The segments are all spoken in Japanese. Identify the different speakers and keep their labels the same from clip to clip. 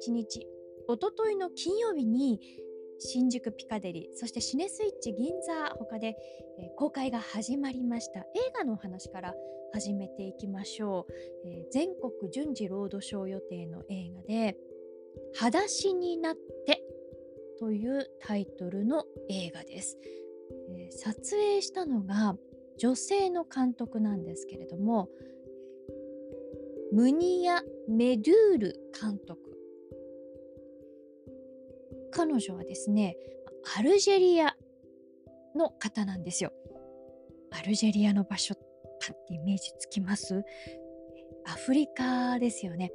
Speaker 1: 21日。おとといの金曜日に新宿ピカデリそしてシネスイッチ銀座他で、えー公開が始まりました。映画のお話から始めていきましょう、えー全国順次ロードショー予定の映画で「裸足になって」というタイトルの映画です、えー撮影したのが女性の監督なんですけれどもムニア・メドゥール監督。彼女はですねアルジェリアの方なんですよ。アルジェリアの場所パッてイメージつきます？アフリカですよね。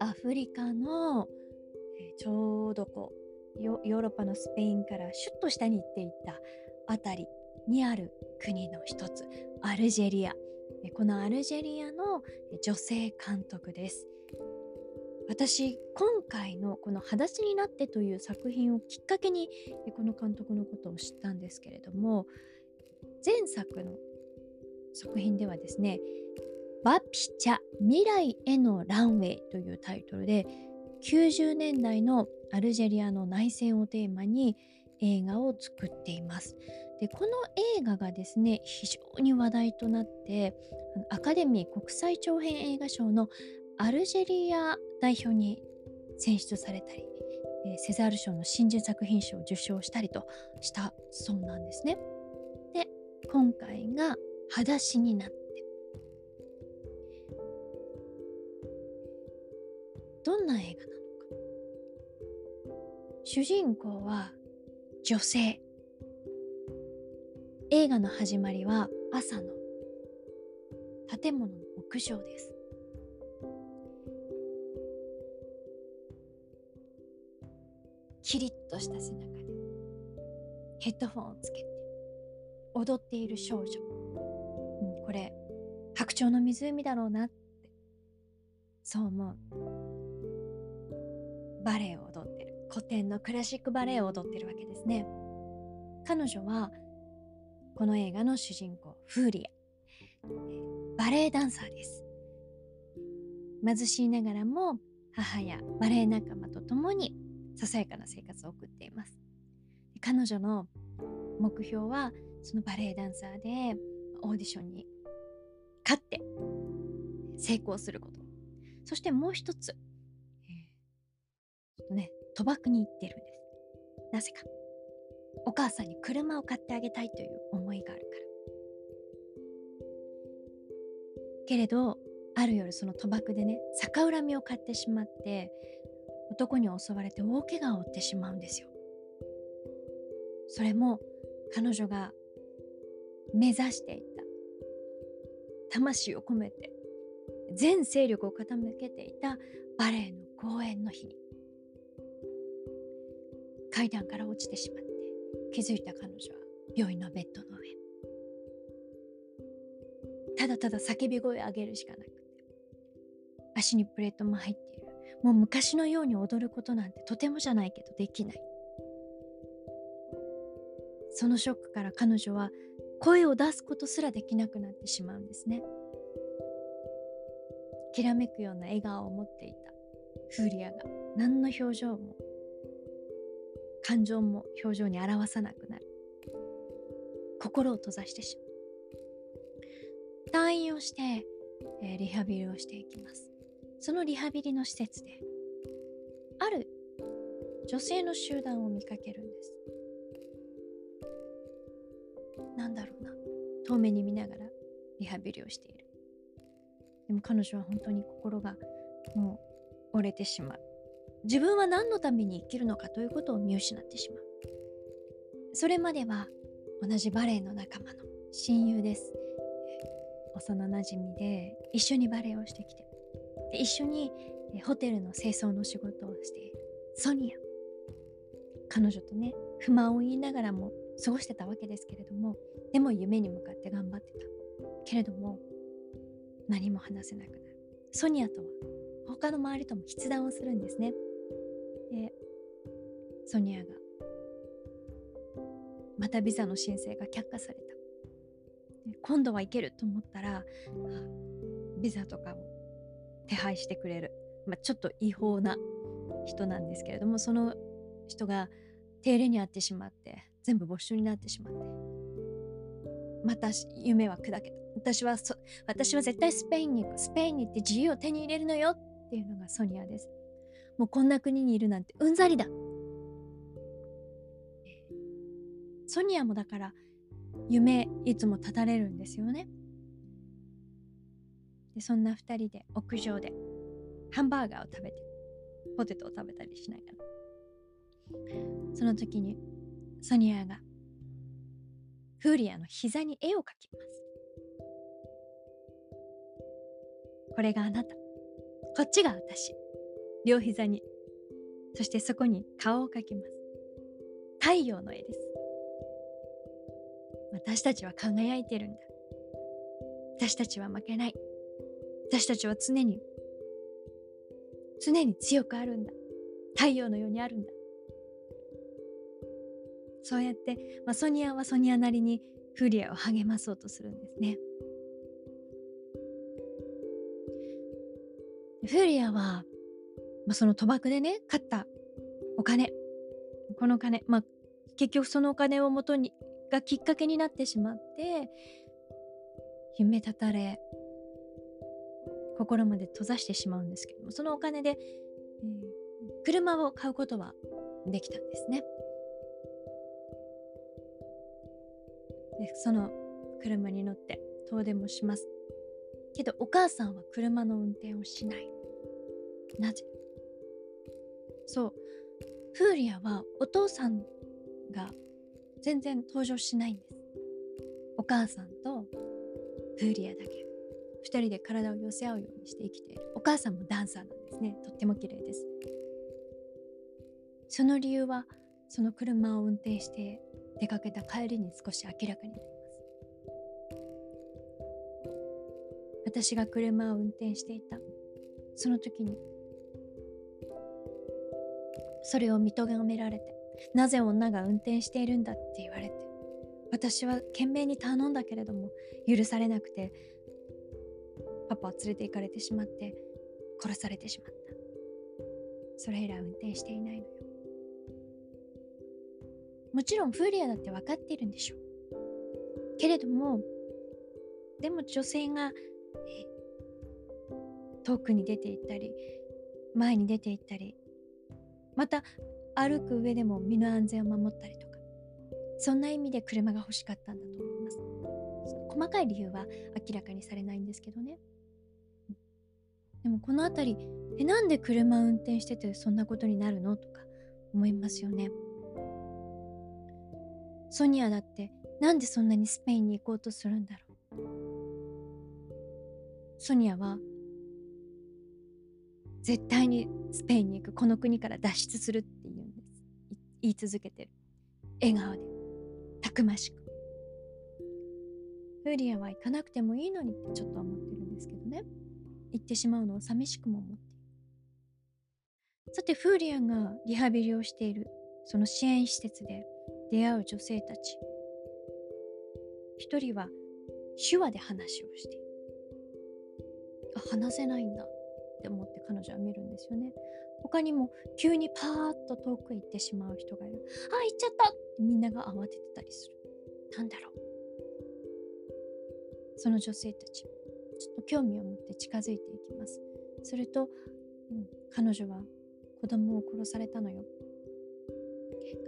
Speaker 1: アフリカのえちょうどこうヨヨーロッパのスペインからシュッと下に行っていったあたりにある国の一つ。アルジェリア。えこのアルジェリアのえ女性監督です。私今回のこの「裸足になって」という作品をきっかけにこの監督のことを知ったんですけれども前作の作品ではですね「バピチャ未来へのランウェイ」というタイトルで90年代のアルジェリアの内戦をテーマに映画を作っています。でこの映画がですね非常に話題となってアカデミー国際長編映画賞のアルジェリア代表に選出されたり、えーセザール賞の新人作品賞を受賞したりとしたそうなんですね。で今回が「裸足になって」どんな映画なのか。主人公は女性。映画の始まりは朝の建物の屋上です。キリッとした背中でヘッドフォンをつけて踊っている少女、うん、これ白鳥の湖だろうなってそう思う。バレエを踊ってる。古典のクラシックバレエを踊ってるわけですね。彼女はこの映画の主人公フーリア。バレエダンサーです。貧しいながらも母やバレエ仲間と共にささやかな生活を送っています。彼女の目標はそのバレエダンサーでオーディションに勝って成功すること。そしてもう一つ、えーね賭博に行ってるんです。なぜか。お母さんに車を買ってあげたいという思いがあるから。けれどある夜その賭博でね逆恨みを買ってしまって男に襲われて大怪我を負ってしまうんですよ。それも彼女が目指していた。魂を込めて全勢力を傾けていたバレエの公演の日に。階段から落ちてしまって気づいた彼女は病院のベッドの上。ただただ叫び声を上げるしかなくて足にプレートも入っているもう昔のように踊ることなんてとてもじゃないけどできない。そのショックから彼女は声を出すことすらできなくなってしまうんですね。きらめくような笑顔を持っていたフーリアが何の表情も感情も表情に表さなくなる。心を閉ざしてしまう。退院をして、えーリハビリをしていきます。そのリハビリの施設である女性の集団を見かけるんです。なんだろうな。遠目に見ながらリハビリをしている。でも彼女は本当に心がもう折れてしまう。自分は何のために生きるのかということを見失ってしまう。それまでは同じバレエの仲間の親友です。幼なじみで一緒にバレエをしてきて。で一緒にホテルの清掃の仕事をしているソニア。彼女とね不満を言いながらも過ごしてたわけですけれどもでも夢に向かって頑張ってた。けれども何も話せなくなる。ソニアとは他の周りとも筆談をするんですね。でソニアがまたビザの申請が却下された。今度は行けると思ったらビザとかを手配してくれる、まあ、ちょっと違法な人なんですけれどもその人が手入れに遭ってしまって全部没収になってしまって。また夢は砕けた。私はそ私は絶対スペインに行くスペインに行って自由を手に入れるのよっていうのがソニアです。もうこんな国にいるなんてうんざりだ。ソニアもだから夢いつも立たれるんですよね。でそんな2人で屋上でハンバーガーを食べてポテトを食べたりしながら。その時にソニアがフーリアの膝に絵を描きます。これがあなた。こっちが私。両膝に。そしてそこに顔を描きます。太陽の絵です。私たちは輝いてるんだ。私たちは負けない。私たちは常に常に強くあるんだ。太陽のようにあるんだ。そうやって、まあ、ソニアはソニアなりにフリアを励まそうとするんですね。フリアは、まあ、その賭博でね勝ったお金。この金、まあ、結局そのお金をもとにがきっかけになってしまって夢たたれ心まで閉ざしてしまうんですけどもそのお金で、えー、車を買うことはできたんですね。でその車に乗って遠出もします。けどお母さんは車の運転をしない。なぜ？そうフーリアはお父さんが全然登場しないんです。お母さんとフーリアだけ。2人で体を寄せ合うようにして生きている。お母さんもダンサーなんですね。とっても綺麗です。その理由は、その車を運転して出かけた帰りに少し明らかになります。私が車を運転していた。その時に、それを認められて、なぜ女が運転しているんだって言われて私は懸命に頼んだけれども許されなくてパパは連れて行かれてしまって殺されてしまった。それ以来運転していないのよ。もちろんフーリアだって分かっているんでしょう。けれどもでも女性が遠くに出て行ったり前に出て行ったりまた歩く上でも身の安全を守ったりとかそんな意味で車が欲しかったんだと思います。細かい理由は明らかにされないんですけどね。でもこの辺りえなんで車運転しててそんなことになるの？とか思いますよね。ソニアだってなんでそんなにスペインに行こうとするんだろう？ソニアは絶対にスペインに行くこの国から脱出するっていうんです。言い続けてる。笑顔で。たくましく。フーリアは行かなくてもいいのにってちょっと思ってるんですけどね。行ってしまうのを寂しくも思っているさてフーリアンがリハビリをしているその支援施設で出会う女性たち一人は手話で話をしているあ話せないんだって思って彼女は見るんですよね。他にも急にパーッと遠く行ってしまう人がいる。あ、行っちゃったってみんなが慌ててたりする。なんだろう。その女性たち、ちょっと興味を持って近づいていきます。すると、うん、彼女は子供を殺されたのよ。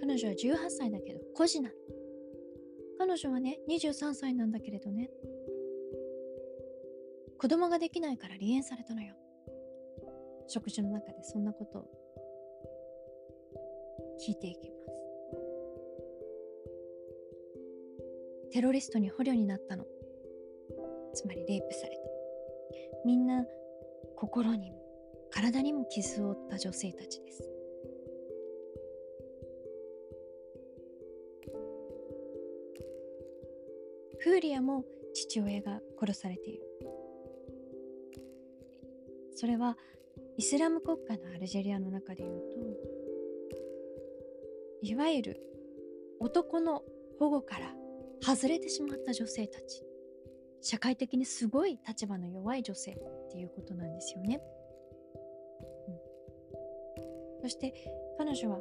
Speaker 1: 彼女は18歳だけど孤児なの。彼女はね、23歳なんだけれどね、子供ができないから離縁されたのよ。食事の中でそんなことを聞いていきますテロリストに捕虜になったのつまりレイプされたみんな心にも体にも傷を負った女性たちです。フーリアも父親が殺されている。それはイスラム国家のアルジェリアの中でいうといわゆる男の保護から外れてしまった女性たち。社会的にすごい立場の弱い女性っていうことなんですよね。うん、そして彼女は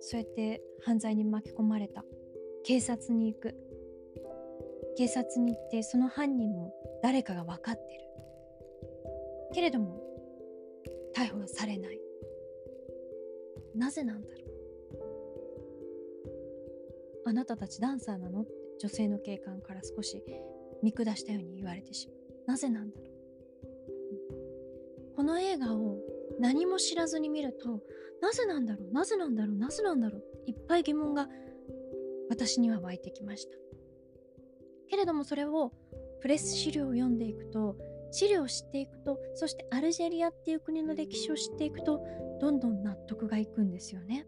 Speaker 1: そうやって犯罪に巻き込まれた。警察に行く。警察に行ってその犯人も誰かが分かってる。けれども逮捕はされない。なぜなんだろう。あなたたちダンサーなの？って女性の警官から少し見下したように言われてしまう。なぜなんだろう、この映画を何も知らずに見るとなぜなんだろうなぜなんだろうなぜなんだろういっぱい疑問が私には湧いてきました。けれどもそれをプレス資料を読んでいくと資料を知っていくとそしてアルジェリアっていう国の歴史を知っていくとどんどん納得がいくんですよね。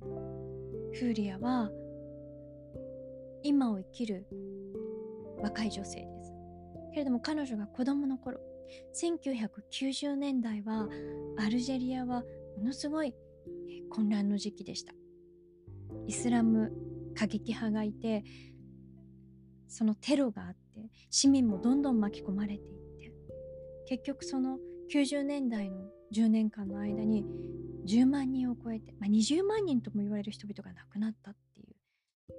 Speaker 1: フーリアは今を生きる若い女性です。けれども彼女が子供の頃1990年代はアルジェリアはものすごい混乱の時期でした。イスラム過激派がいてそのテロがあって市民もどんどん巻き込まれていって結局その90年代の10年間の間に10万人を超えて、まあ、20万人とも言われる人々が亡くなった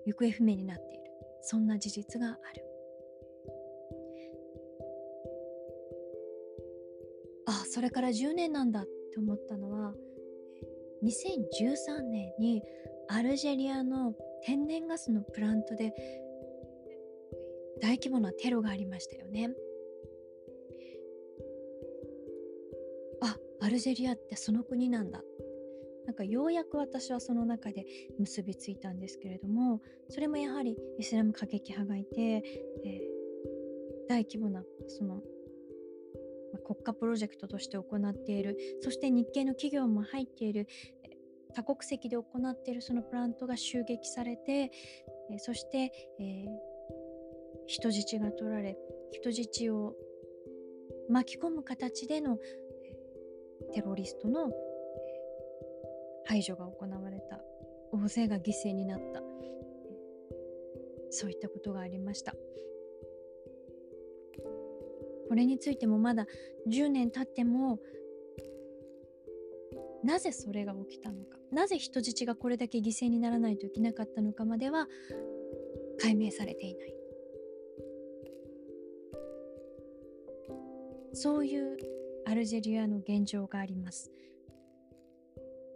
Speaker 1: 行方不明になっている。そんな事実がある。あそれから10年なんだって思ったのは2013年にアルジェリアの天然ガスのプラントで大規模なテロがありましたよね。あアルジェリアってその国なんだ。なんかようやく私はその中で結びついたんですけれどもそれもやはりイスラム過激派がいて、えー、大規模なその、国家プロジェクトとして行っているそして日系の企業も入っている多国籍で行っているそのプラントが襲撃されて、そして、えー、人質が取られ人質を巻き込む形でのテロリストの排除が行われた。大勢が犠牲になった。そういったことがありました。これについてもまだ10年経ってもなぜそれが起きたのか。なぜ人質がこれだけ犠牲にならないといけなかったのかまでは解明されていない。そういうアルジェリアの現状があります。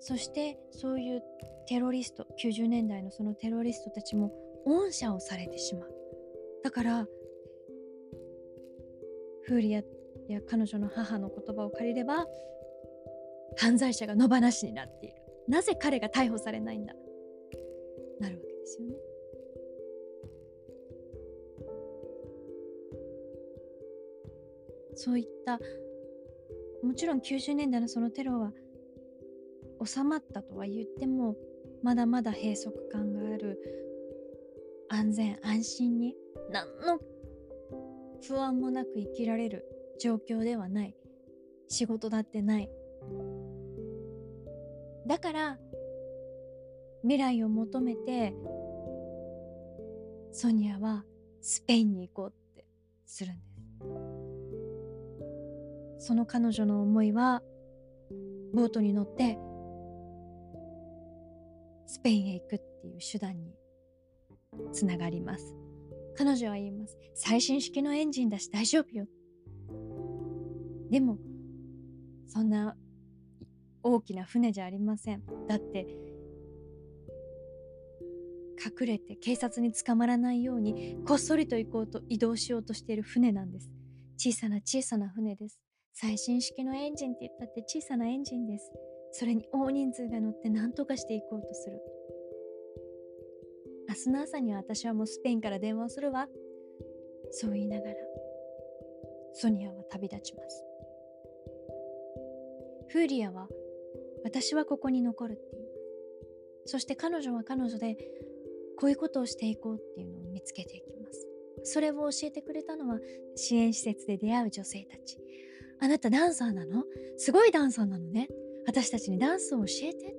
Speaker 1: そしてそういうテロリスト90年代のそのテロリストたちも恩赦をされてしまう。だからフーリアや彼女の母の言葉を借りれば犯罪者が野放しになっている。なぜ彼が逮捕されないんだ。なるわけですよね。そういったもちろん90年代のそのテロは収まったとは言ってもまだまだ閉塞感がある安全安心に何の不安もなく生きられる状況ではない仕事だってない。だから未来を求めてソニアはスペインに行こうってするんです。その彼女の思いはボートに乗ってスペインへ行くっていう手段につながります。彼女は言います。最新式のエンジンだし大丈夫よ。でもそんな大きな船じゃありません。だって隠れて警察に捕まらないようにこっそりと行こうと移動しようとしている船なんです。小さな小さな船です。最新式のエンジンって言ったって小さなエンジンです。それに大人数が乗って何とかしていこうとする。明日の朝には私はもうスペインから電話をするわ。そう言いながらソニアは旅立ちます。フーリアは私はここに残るって言いますそして彼女は彼女でこういうことをしていこうっていうのを見つけていきます。それを教えてくれたのは支援施設で出会う女性たち。あなたダンサーなの？すごいダンサーなのね。私たちにダンスを教えて。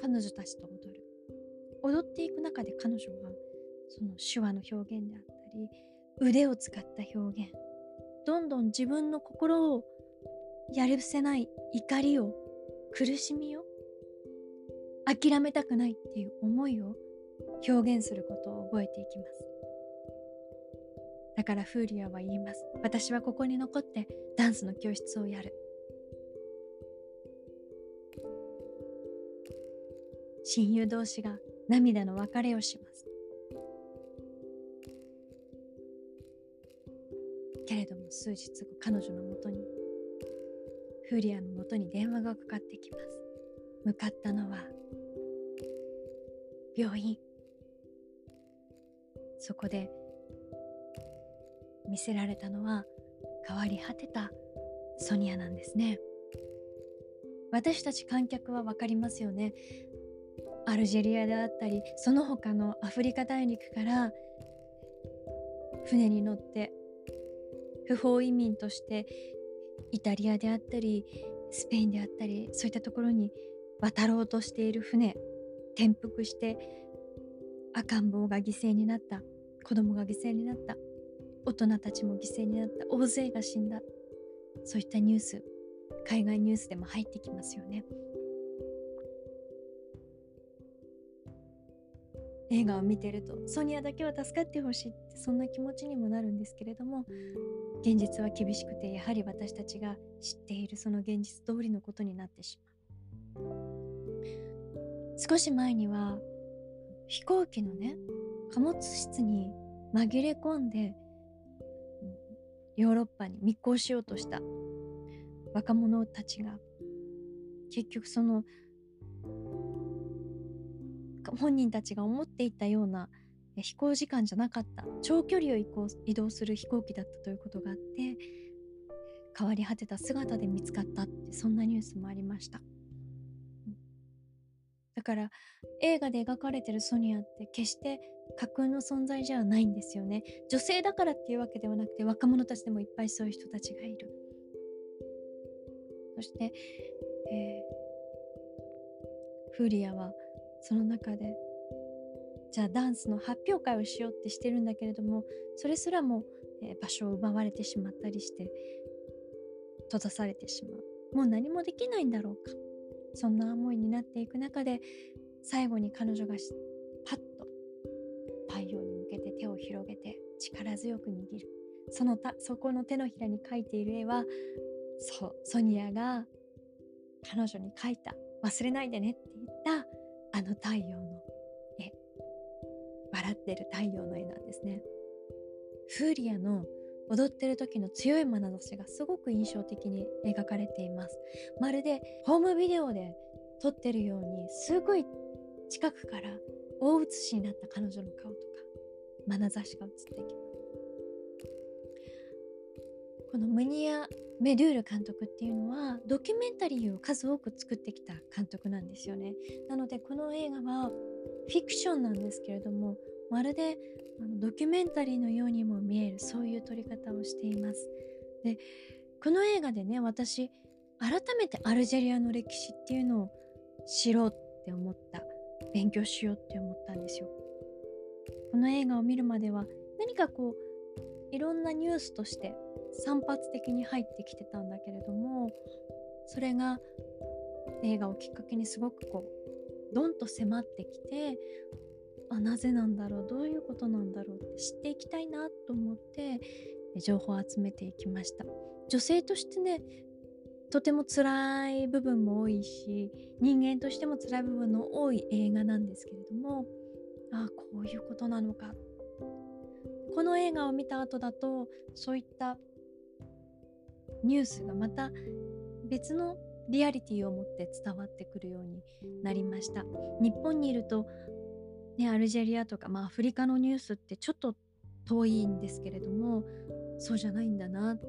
Speaker 1: 彼女たちと踊る。踊っていく中で彼女はその手話の表現であったり腕を使った表現。どんどん自分の心をやるせない怒りを苦しみを諦めたくないっていう思いを表現することを覚えていきます。だからフーリアは言います。私はここに残ってダンスの教室をやる。親友同士が涙の別れをします。けれども数日後彼女のもとにフーリアのもとに電話がかかってきます。向かったのは病院。そこで見せられたのは変わり果てたソニアなんですね。私たち観客は分かりますよね。アルジェリアであったりその他のアフリカ大陸から船に乗って不法移民としてイタリアであったりスペインであったりそういったところに渡ろうとしている船転覆して赤ん坊が犠牲になった子供が犠牲になった大人たちも犠牲になった大勢が死んだそういったニュース海外ニュースでも入ってきますよね。映画を見てるとソニアだけは助かってほしいってそんな気持ちにもなるんですけれども現実は厳しくてやはり私たちが知っているその現実通りのことになってしまう。少し前には飛行機のね貨物室に紛れ込んでヨーロッパに密航しようとした若者たちが結局その本人たちが思っていたような飛行時間じゃなかった長距離を移動する飛行機だったということがあって変わり果てた姿で見つかったってそんなニュースもありました。だから映画で描かれてるソニアって決して架空の存在じゃないんですよね。女性だからっていうわけではなくて若者たちでもいっぱいそういう人たちがいる。そして、えー、フーリアはその中で。じゃあダンスの発表会をしようってしてるんだけれどもそれすらも、え、場所を奪われてしまったりして閉ざされてしまう。もう何もできないんだろうか。そんな思いになっていく中で最後に彼女がパッと太陽に向けて手を広げて力強く握る。そのたそこの手のひらに描いている絵はそうソニアが彼女に描いた。忘れないでねって。あの太陽の絵笑ってる太陽の絵なんですね。フーリアの踊ってる時の強い眼差しがすごく印象的に描かれています。まるでホームビデオで撮ってるようにすごい近くから大写しになった彼女の顔とか眼差しが映ってきます。このムニア・メドゥール監督っていうのはドキュメンタリーを数多く作ってきた監督なんですよね。なのでこの映画はフィクションなんですけれどもまるでドキュメンタリーのようにも見えるそういう撮り方をしています。でこの映画でね私改めてアルジェリアの歴史っていうのを知ろうって思った。勉強しようって思ったんですよ。この映画を見るまでは何かこういろんなニュースとして散発的に入ってきてたんだけれどもそれが映画をきっかけにすごくこうドンと迫ってきてあなぜなんだろうどういうことなんだろうって知っていきたいなと思って情報を集めていきました。女性としてねとても辛い部分も多いし人間としても辛い部分の多い映画なんですけれどもああこういうことなのか。この映画を見た後だとそういったニュースがまた別のリアリティを持って伝わってくるようになりました日本にいるとね、アルジェリアとか、まあ、アフリカのニュースってちょっと遠いんですけれどもそうじゃないんだなって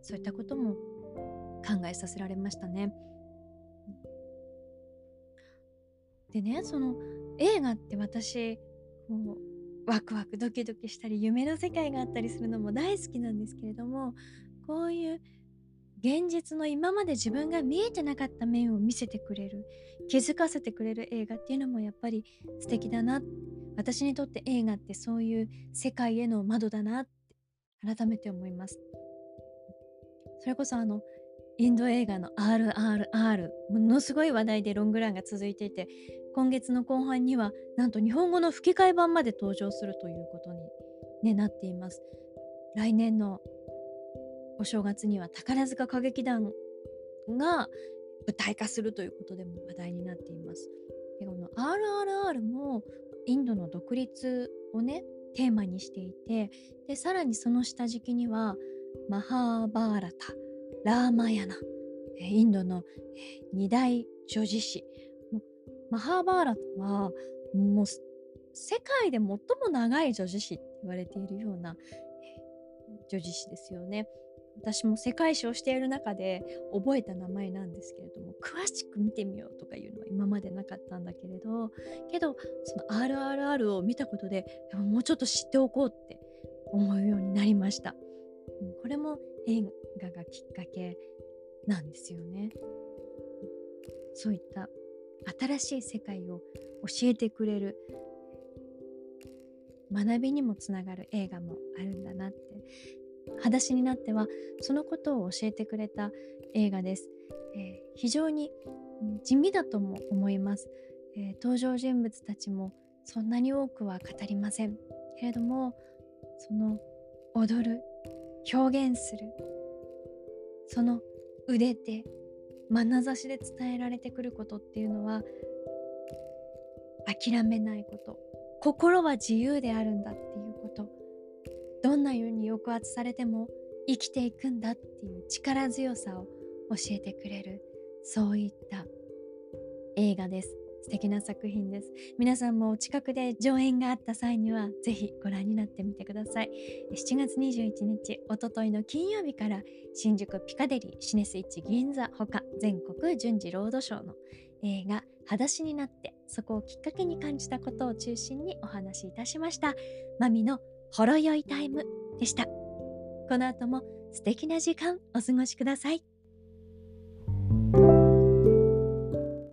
Speaker 1: そういったことも考えさせられましたね。でねその映画って私もうワクワクドキドキしたり夢の世界があったりするのも大好きなんですけれどもこういう現実の今まで自分が見えてなかった面を見せてくれる気づかせてくれる映画っていうのもやっぱり素敵だな。私にとって映画ってそういう世界への窓だなって改めて思います。それこそあのインド映画の RRR ものすごい話題でロングランが続いていて今月の後半にはなんと日本語の吹き替え版まで登場するということに、ね、なっています。来年のお正月には宝塚歌劇団が舞台化するということでも話題になっていますでこの RRR もインドの独立をねテーマにしていてでさらにその下敷きにはマハーバーラタラーマヤナインドの二大女子誌マハーバーラタはもう世界で最も長い女子誌って言われているような女子誌ですよね。私も世界史をしている中で覚えた名前なんですけれども詳しく見てみようとかいうのは今までなかったんだけれどけどその RRR を見たことでもうちょっと知っておこうって思うようになりました。これも映画がきっかけなんですよね。そういった新しい世界を教えてくれる学びにもつながる映画もあるんだなって裸足になってはそのことを教えてくれた映画です、えー、非常に地味だとも思います、えー、登場人物たちもそんなに多くは語りません。けれどもその踊る表現するその腕で眼差しで伝えられてくることっていうのは諦めないこと。心は自由であるんだっていうどんなように抑圧されても生きていくんだっていう力強さを教えてくれるそういった映画です。素敵な作品です。皆さんも近くで上演があった際にはぜひご覧になってみてください。7月21日おとといの金曜日から新宿ピカデリーシネスイッチ銀座ほか全国順次ロードショーの映画「裸足になって」そこをきっかけに感じたことを中心にお話しいたしました。マミのほろ酔いタイムでした。この後も素敵な時間お過ごしください。